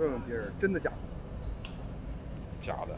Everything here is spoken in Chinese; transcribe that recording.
问问别人真的假的？假的。